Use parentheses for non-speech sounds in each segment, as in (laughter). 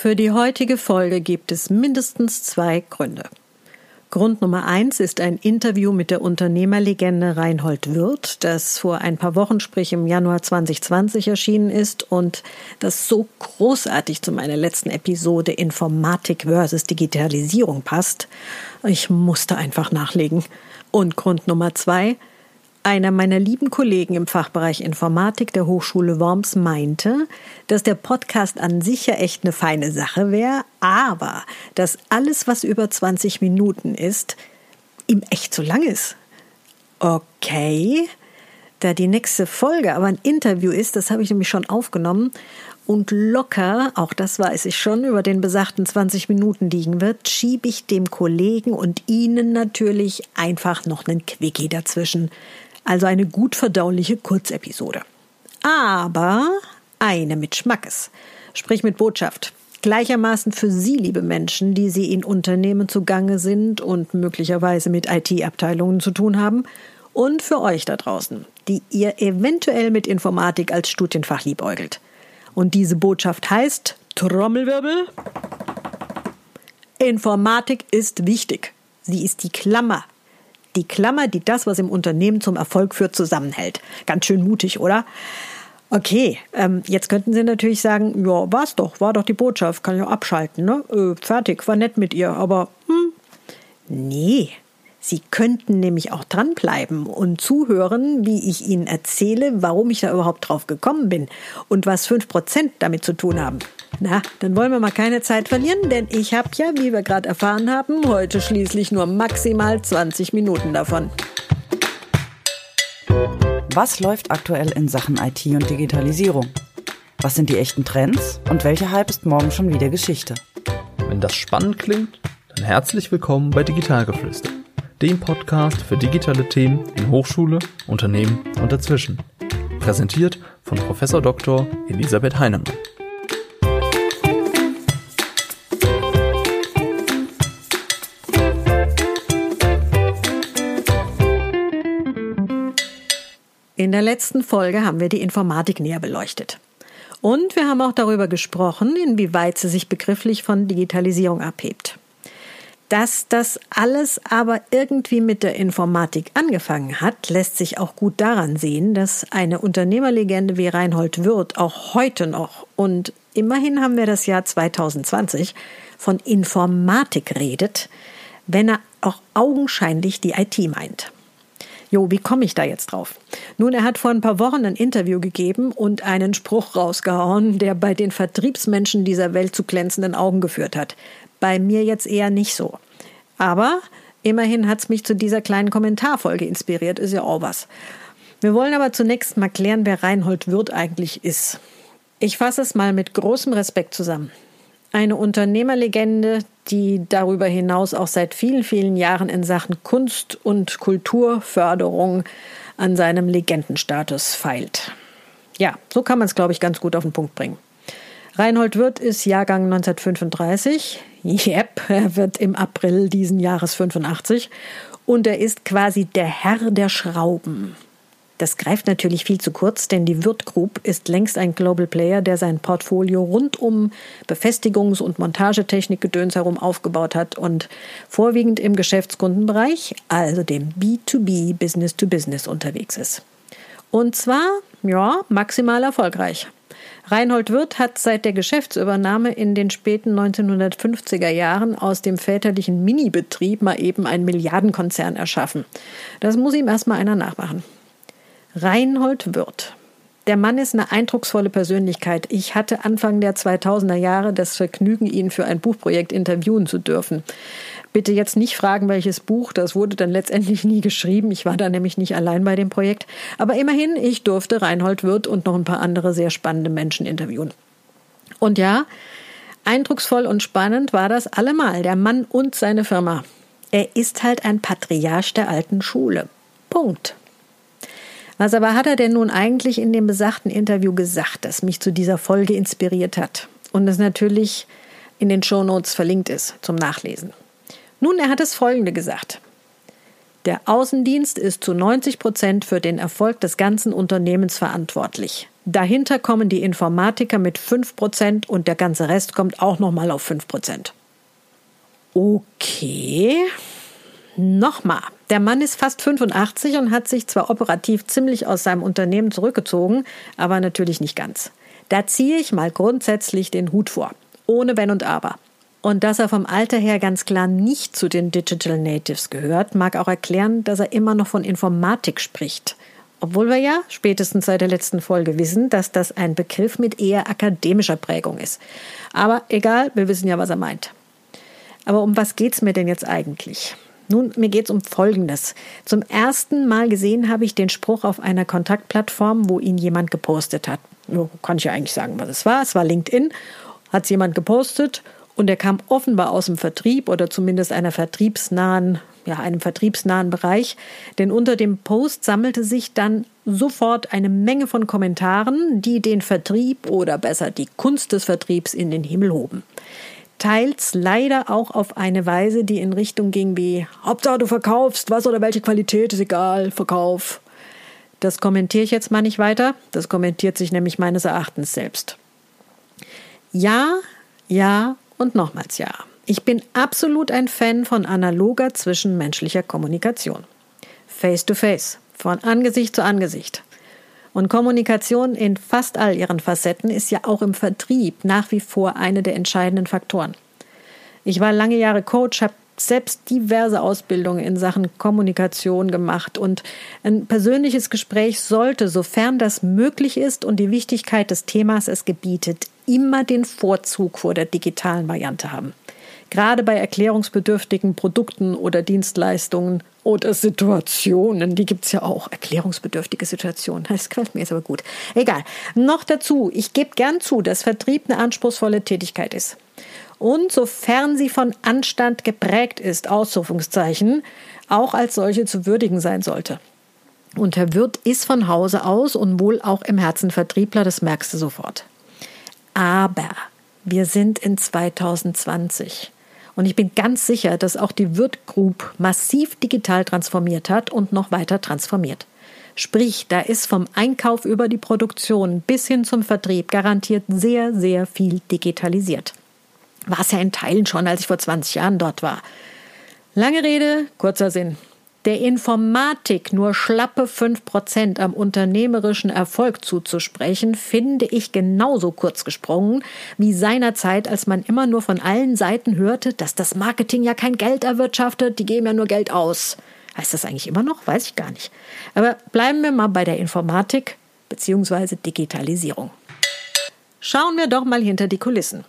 Für die heutige Folge gibt es mindestens zwei Gründe. Grund Nummer eins ist ein Interview mit der Unternehmerlegende Reinhold Wirth, das vor ein paar Wochen, sprich im Januar 2020 erschienen ist und das so großartig zu meiner letzten Episode Informatik versus Digitalisierung passt. Ich musste einfach nachlegen. Und Grund Nummer zwei, einer meiner lieben Kollegen im Fachbereich Informatik der Hochschule Worms meinte, dass der Podcast an sich ja echt eine feine Sache wäre, aber dass alles, was über 20 Minuten ist, ihm echt zu lang ist. Okay, da die nächste Folge aber ein Interview ist, das habe ich nämlich schon aufgenommen und locker, auch das weiß ich schon, über den besagten 20 Minuten liegen wird, schiebe ich dem Kollegen und Ihnen natürlich einfach noch einen Quickie dazwischen. Also eine gut verdauliche Kurzepisode. Aber eine mit Schmackes, sprich mit Botschaft. Gleichermaßen für Sie, liebe Menschen, die Sie in Unternehmen zugange sind und möglicherweise mit IT-Abteilungen zu tun haben, und für euch da draußen, die ihr eventuell mit Informatik als Studienfach liebäugelt. Und diese Botschaft heißt Trommelwirbel. Informatik ist wichtig. Sie ist die Klammer die Klammer, die das, was im Unternehmen zum Erfolg führt, zusammenhält. Ganz schön mutig, oder? Okay, ähm, jetzt könnten Sie natürlich sagen, ja, war's doch, war doch die Botschaft, kann ich auch abschalten, ne? Äh, fertig, war nett mit ihr, aber hm, nee, Sie könnten nämlich auch dranbleiben und zuhören, wie ich Ihnen erzähle, warum ich da überhaupt drauf gekommen bin und was 5% damit zu tun haben. Na, dann wollen wir mal keine Zeit verlieren, denn ich habe ja, wie wir gerade erfahren haben, heute schließlich nur maximal 20 Minuten davon. Was läuft aktuell in Sachen IT und Digitalisierung? Was sind die echten Trends und welcher Hype ist morgen schon wieder Geschichte? Wenn das spannend klingt, dann herzlich willkommen bei Digitalgeflüster dem Podcast für digitale Themen in Hochschule, Unternehmen und dazwischen. Präsentiert von Prof. Dr. Elisabeth Heinemann. In der letzten Folge haben wir die Informatik näher beleuchtet. Und wir haben auch darüber gesprochen, inwieweit sie sich begrifflich von Digitalisierung abhebt. Dass das alles aber irgendwie mit der Informatik angefangen hat, lässt sich auch gut daran sehen, dass eine Unternehmerlegende wie Reinhold Wirth auch heute noch und immerhin haben wir das Jahr 2020 von Informatik redet, wenn er auch augenscheinlich die IT meint. Jo, wie komme ich da jetzt drauf? Nun, er hat vor ein paar Wochen ein Interview gegeben und einen Spruch rausgehauen, der bei den Vertriebsmenschen dieser Welt zu glänzenden Augen geführt hat. Bei mir jetzt eher nicht so. Aber immerhin hat es mich zu dieser kleinen Kommentarfolge inspiriert, ist ja auch was. Wir wollen aber zunächst mal klären, wer Reinhold Wirth eigentlich ist. Ich fasse es mal mit großem Respekt zusammen. Eine Unternehmerlegende, die darüber hinaus auch seit vielen, vielen Jahren in Sachen Kunst- und Kulturförderung an seinem Legendenstatus feilt. Ja, so kann man es, glaube ich, ganz gut auf den Punkt bringen. Reinhold Wirth ist Jahrgang 1935. Yep, er wird im April diesen Jahres 85. Und er ist quasi der Herr der Schrauben. Das greift natürlich viel zu kurz, denn die Wirth Group ist längst ein Global Player, der sein Portfolio rund um Befestigungs- und Montagetechnik-Gedöns herum aufgebaut hat und vorwiegend im Geschäftskundenbereich, also dem B2B Business-to-Business unterwegs ist. Und zwar, ja, maximal erfolgreich. Reinhold Wirth hat seit der Geschäftsübernahme in den späten 1950er Jahren aus dem väterlichen Minibetrieb mal eben einen Milliardenkonzern erschaffen. Das muss ihm erstmal einer nachmachen. Reinhold Wirth. Der Mann ist eine eindrucksvolle Persönlichkeit. Ich hatte Anfang der 2000er Jahre das Vergnügen, ihn für ein Buchprojekt interviewen zu dürfen. Bitte jetzt nicht fragen, welches Buch, das wurde dann letztendlich (laughs) nie geschrieben. Ich war da nämlich nicht allein bei dem Projekt. Aber immerhin, ich durfte Reinhold Wirth und noch ein paar andere sehr spannende Menschen interviewen. Und ja, eindrucksvoll und spannend war das allemal, der Mann und seine Firma. Er ist halt ein Patriarch der alten Schule. Punkt. Was aber hat er denn nun eigentlich in dem besagten Interview gesagt, das mich zu dieser Folge inspiriert hat und das natürlich in den Shownotes verlinkt ist zum Nachlesen? Nun, er hat das Folgende gesagt. Der Außendienst ist zu 90 Prozent für den Erfolg des ganzen Unternehmens verantwortlich. Dahinter kommen die Informatiker mit 5% und der ganze Rest kommt auch nochmal auf 5%. Okay. Nochmal. Der Mann ist fast 85 und hat sich zwar operativ ziemlich aus seinem Unternehmen zurückgezogen, aber natürlich nicht ganz. Da ziehe ich mal grundsätzlich den Hut vor. Ohne Wenn und Aber. Und dass er vom Alter her ganz klar nicht zu den Digital Natives gehört, mag auch erklären, dass er immer noch von Informatik spricht. Obwohl wir ja spätestens seit der letzten Folge wissen, dass das ein Begriff mit eher akademischer Prägung ist. Aber egal, wir wissen ja, was er meint. Aber um was geht's mir denn jetzt eigentlich? Nun, mir geht's um Folgendes. Zum ersten Mal gesehen habe ich den Spruch auf einer Kontaktplattform, wo ihn jemand gepostet hat. Kann ich ja eigentlich sagen, was es war. Es war LinkedIn, hat es jemand gepostet und er kam offenbar aus dem Vertrieb oder zumindest einer vertriebsnahen ja, einem vertriebsnahen Bereich, denn unter dem Post sammelte sich dann sofort eine Menge von Kommentaren, die den Vertrieb oder besser die Kunst des Vertriebs in den Himmel hoben. Teils leider auch auf eine Weise, die in Richtung ging wie Hauptsache du verkaufst, was oder welche Qualität ist egal, Verkauf. Das kommentiere ich jetzt mal nicht weiter, das kommentiert sich nämlich meines Erachtens selbst. Ja, ja und nochmals ja. Ich bin absolut ein Fan von analoger zwischenmenschlicher Kommunikation. Face to face, von Angesicht zu Angesicht. Und Kommunikation in fast all ihren Facetten ist ja auch im Vertrieb nach wie vor eine der entscheidenden Faktoren. Ich war lange Jahre Coach, habe selbst diverse Ausbildungen in Sachen Kommunikation gemacht und ein persönliches Gespräch sollte, sofern das möglich ist und die Wichtigkeit des Themas es gebietet, immer den Vorzug vor der digitalen Variante haben gerade bei erklärungsbedürftigen Produkten oder Dienstleistungen oder Situationen, die gibt es ja auch, erklärungsbedürftige Situationen. Das gefällt mir jetzt aber gut. Egal. Noch dazu, ich gebe gern zu, dass Vertrieb eine anspruchsvolle Tätigkeit ist. Und sofern sie von Anstand geprägt ist, Ausrufungszeichen, auch als solche zu würdigen sein sollte. Und Herr Wirth ist von Hause aus und wohl auch im Herzen Vertriebler, das merkst du sofort. Aber wir sind in 2020. Und ich bin ganz sicher, dass auch die Wirt Group massiv digital transformiert hat und noch weiter transformiert. Sprich, da ist vom Einkauf über die Produktion bis hin zum Vertrieb garantiert sehr, sehr viel digitalisiert. War es ja in Teilen schon, als ich vor 20 Jahren dort war. Lange Rede, kurzer Sinn der Informatik nur schlappe 5% am unternehmerischen Erfolg zuzusprechen, finde ich genauso kurz gesprungen wie seinerzeit, als man immer nur von allen Seiten hörte, dass das Marketing ja kein Geld erwirtschaftet, die geben ja nur Geld aus. Heißt das eigentlich immer noch? Weiß ich gar nicht. Aber bleiben wir mal bei der Informatik bzw. Digitalisierung. Schauen wir doch mal hinter die Kulissen.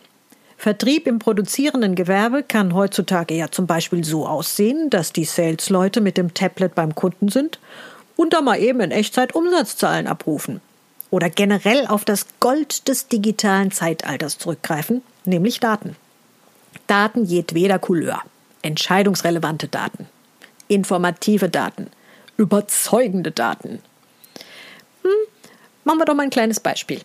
Vertrieb im produzierenden Gewerbe kann heutzutage ja zum Beispiel so aussehen, dass die Sales-Leute mit dem Tablet beim Kunden sind und da mal eben in Echtzeit Umsatzzahlen abrufen. Oder generell auf das Gold des digitalen Zeitalters zurückgreifen, nämlich Daten. Daten jedweder Couleur. Entscheidungsrelevante Daten. Informative Daten. Überzeugende Daten. Hm, machen wir doch mal ein kleines Beispiel.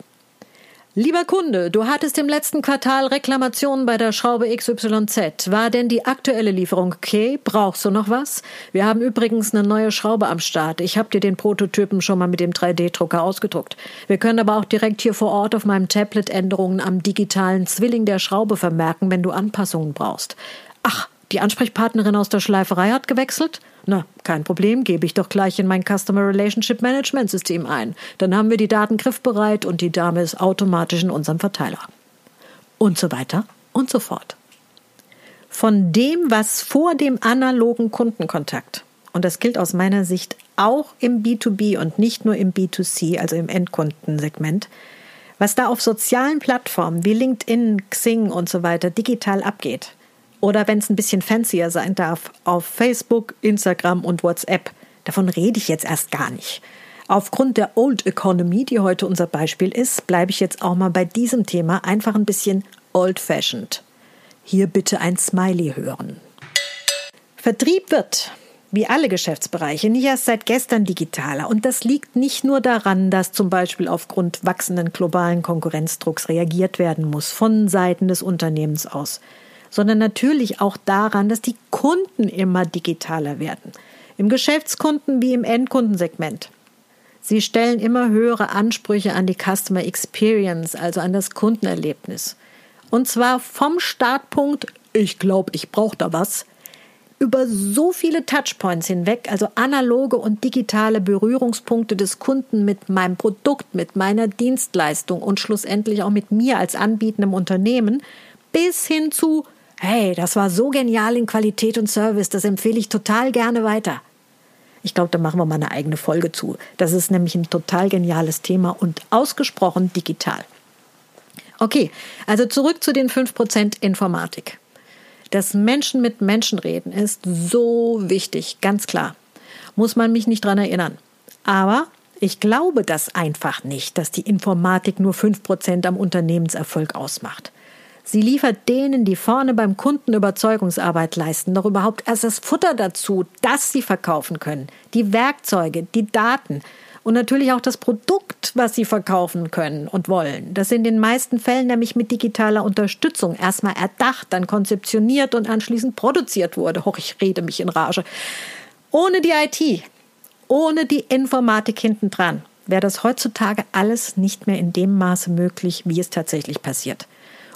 Lieber Kunde, du hattest im letzten Quartal Reklamationen bei der Schraube XYZ. War denn die aktuelle Lieferung okay? Brauchst du noch was? Wir haben übrigens eine neue Schraube am Start. Ich habe dir den Prototypen schon mal mit dem 3D-Drucker ausgedruckt. Wir können aber auch direkt hier vor Ort auf meinem Tablet Änderungen am digitalen Zwilling der Schraube vermerken, wenn du Anpassungen brauchst. Ach, die Ansprechpartnerin aus der Schleiferei hat gewechselt? Na, kein Problem, gebe ich doch gleich in mein Customer Relationship Management System ein. Dann haben wir die Daten griffbereit und die Dame ist automatisch in unserem Verteiler. Und so weiter und so fort. Von dem, was vor dem analogen Kundenkontakt, und das gilt aus meiner Sicht auch im B2B und nicht nur im B2C, also im Endkundensegment, was da auf sozialen Plattformen wie LinkedIn, Xing und so weiter digital abgeht, oder wenn es ein bisschen fancier sein darf, auf Facebook, Instagram und WhatsApp. Davon rede ich jetzt erst gar nicht. Aufgrund der Old Economy, die heute unser Beispiel ist, bleibe ich jetzt auch mal bei diesem Thema einfach ein bisschen old-fashioned. Hier bitte ein Smiley hören. Vertrieb wird, wie alle Geschäftsbereiche, nicht erst seit gestern digitaler. Und das liegt nicht nur daran, dass zum Beispiel aufgrund wachsenden globalen Konkurrenzdrucks reagiert werden muss von Seiten des Unternehmens aus sondern natürlich auch daran, dass die Kunden immer digitaler werden. Im Geschäftskunden wie im Endkundensegment. Sie stellen immer höhere Ansprüche an die Customer Experience, also an das Kundenerlebnis. Und zwar vom Startpunkt, ich glaube, ich brauche da was, über so viele Touchpoints hinweg, also analoge und digitale Berührungspunkte des Kunden mit meinem Produkt, mit meiner Dienstleistung und schlussendlich auch mit mir als anbietendem Unternehmen, bis hin zu, hey, das war so genial in Qualität und Service, das empfehle ich total gerne weiter. Ich glaube, da machen wir mal eine eigene Folge zu. Das ist nämlich ein total geniales Thema und ausgesprochen digital. Okay, also zurück zu den 5% Informatik. Das Menschen mit Menschen reden ist so wichtig, ganz klar. Muss man mich nicht dran erinnern. Aber ich glaube das einfach nicht, dass die Informatik nur 5% am Unternehmenserfolg ausmacht. Sie liefert denen, die vorne beim Kunden Überzeugungsarbeit leisten, noch überhaupt erst das Futter dazu, das sie verkaufen können, die Werkzeuge, die Daten und natürlich auch das Produkt, was sie verkaufen können und wollen. Das in den meisten Fällen nämlich mit digitaler Unterstützung erstmal erdacht, dann konzeptioniert und anschließend produziert wurde. Hoch, ich rede mich in Rage. Ohne die IT, ohne die Informatik hintendran wäre das heutzutage alles nicht mehr in dem Maße möglich, wie es tatsächlich passiert.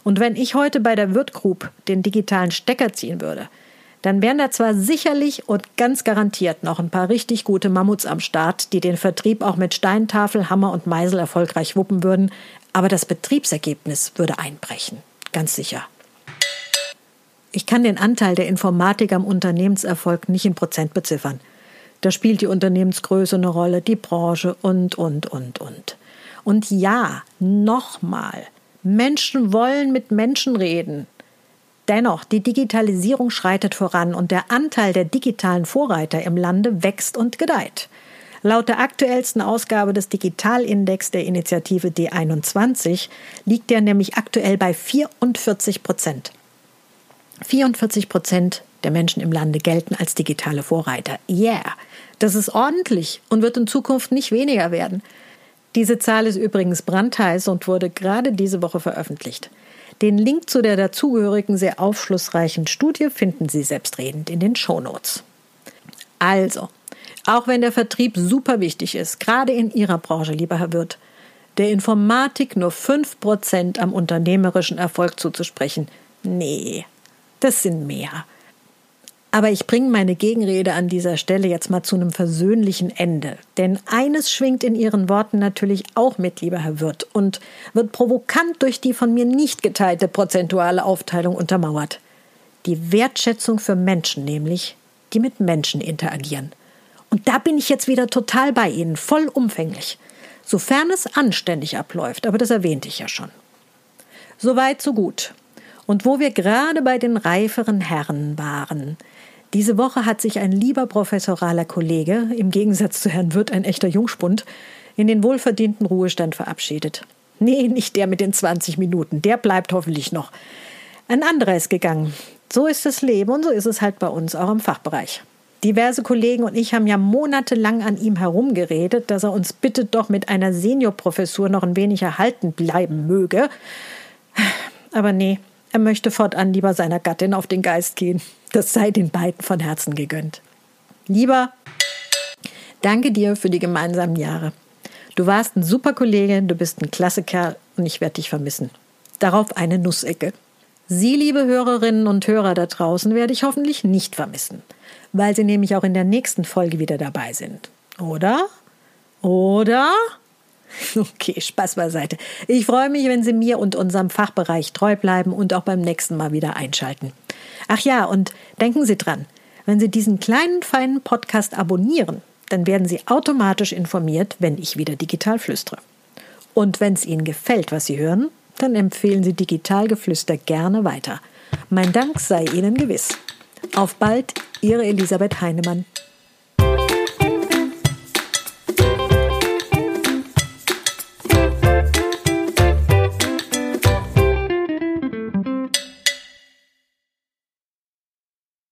Und wenn ich heute bei der Wirt Group den digitalen Stecker ziehen würde, dann wären da zwar sicherlich und ganz garantiert noch ein paar richtig gute Mammuts am Start, die den Vertrieb auch mit Steintafel, Hammer und Meisel erfolgreich wuppen würden, aber das Betriebsergebnis würde einbrechen. Ganz sicher. Ich kann den Anteil der Informatik am Unternehmenserfolg nicht in Prozent beziffern. Da spielt die Unternehmensgröße eine Rolle, die Branche und, und, und, und. Und ja, nochmal, Menschen wollen mit Menschen reden. Dennoch, die Digitalisierung schreitet voran und der Anteil der digitalen Vorreiter im Lande wächst und gedeiht. Laut der aktuellsten Ausgabe des Digitalindex der Initiative D21 liegt er nämlich aktuell bei 44 Prozent. 44 Prozent der Menschen im Lande gelten als digitale Vorreiter. Yeah, das ist ordentlich und wird in Zukunft nicht weniger werden. Diese Zahl ist übrigens brandheiß und wurde gerade diese Woche veröffentlicht. Den Link zu der dazugehörigen sehr aufschlussreichen Studie finden Sie selbstredend in den Shownotes. Also, auch wenn der Vertrieb super wichtig ist, gerade in Ihrer Branche, lieber Herr Wirth, der Informatik nur 5% am unternehmerischen Erfolg zuzusprechen, nee, das sind mehr. Aber ich bringe meine Gegenrede an dieser Stelle jetzt mal zu einem versöhnlichen Ende. Denn eines schwingt in Ihren Worten natürlich auch mit, lieber Herr Wirth, und wird provokant durch die von mir nicht geteilte prozentuale Aufteilung untermauert. Die Wertschätzung für Menschen nämlich, die mit Menschen interagieren. Und da bin ich jetzt wieder total bei Ihnen, vollumfänglich. Sofern es anständig abläuft, aber das erwähnte ich ja schon. Soweit, so gut. Und wo wir gerade bei den reiferen Herren waren, diese Woche hat sich ein lieber professoraler Kollege, im Gegensatz zu Herrn Wirth ein echter Jungspund, in den wohlverdienten Ruhestand verabschiedet. Nee, nicht der mit den 20 Minuten, der bleibt hoffentlich noch. Ein anderer ist gegangen. So ist das Leben und so ist es halt bei uns, auch im Fachbereich. Diverse Kollegen und ich haben ja monatelang an ihm herumgeredet, dass er uns bitte doch mit einer Seniorprofessur noch ein wenig erhalten bleiben möge. Aber nee, er möchte fortan lieber seiner Gattin auf den Geist gehen. Das sei den beiden von Herzen gegönnt. Lieber, danke dir für die gemeinsamen Jahre. Du warst ein super Kollege, du bist ein klasse Kerl und ich werde dich vermissen. Darauf eine Nussecke. Sie, liebe Hörerinnen und Hörer da draußen, werde ich hoffentlich nicht vermissen, weil Sie nämlich auch in der nächsten Folge wieder dabei sind. Oder? Oder? (laughs) Okay, Spaß beiseite. Ich freue mich, wenn Sie mir und unserem Fachbereich treu bleiben und auch beim nächsten Mal wieder einschalten. Ach ja, und denken Sie dran, wenn Sie diesen kleinen, feinen Podcast abonnieren, dann werden Sie automatisch informiert, wenn ich wieder digital flüstere. Und wenn es Ihnen gefällt, was Sie hören, dann empfehlen Sie Digitalgeflüster gerne weiter. Mein Dank sei Ihnen gewiss. Auf bald, Ihre Elisabeth Heinemann.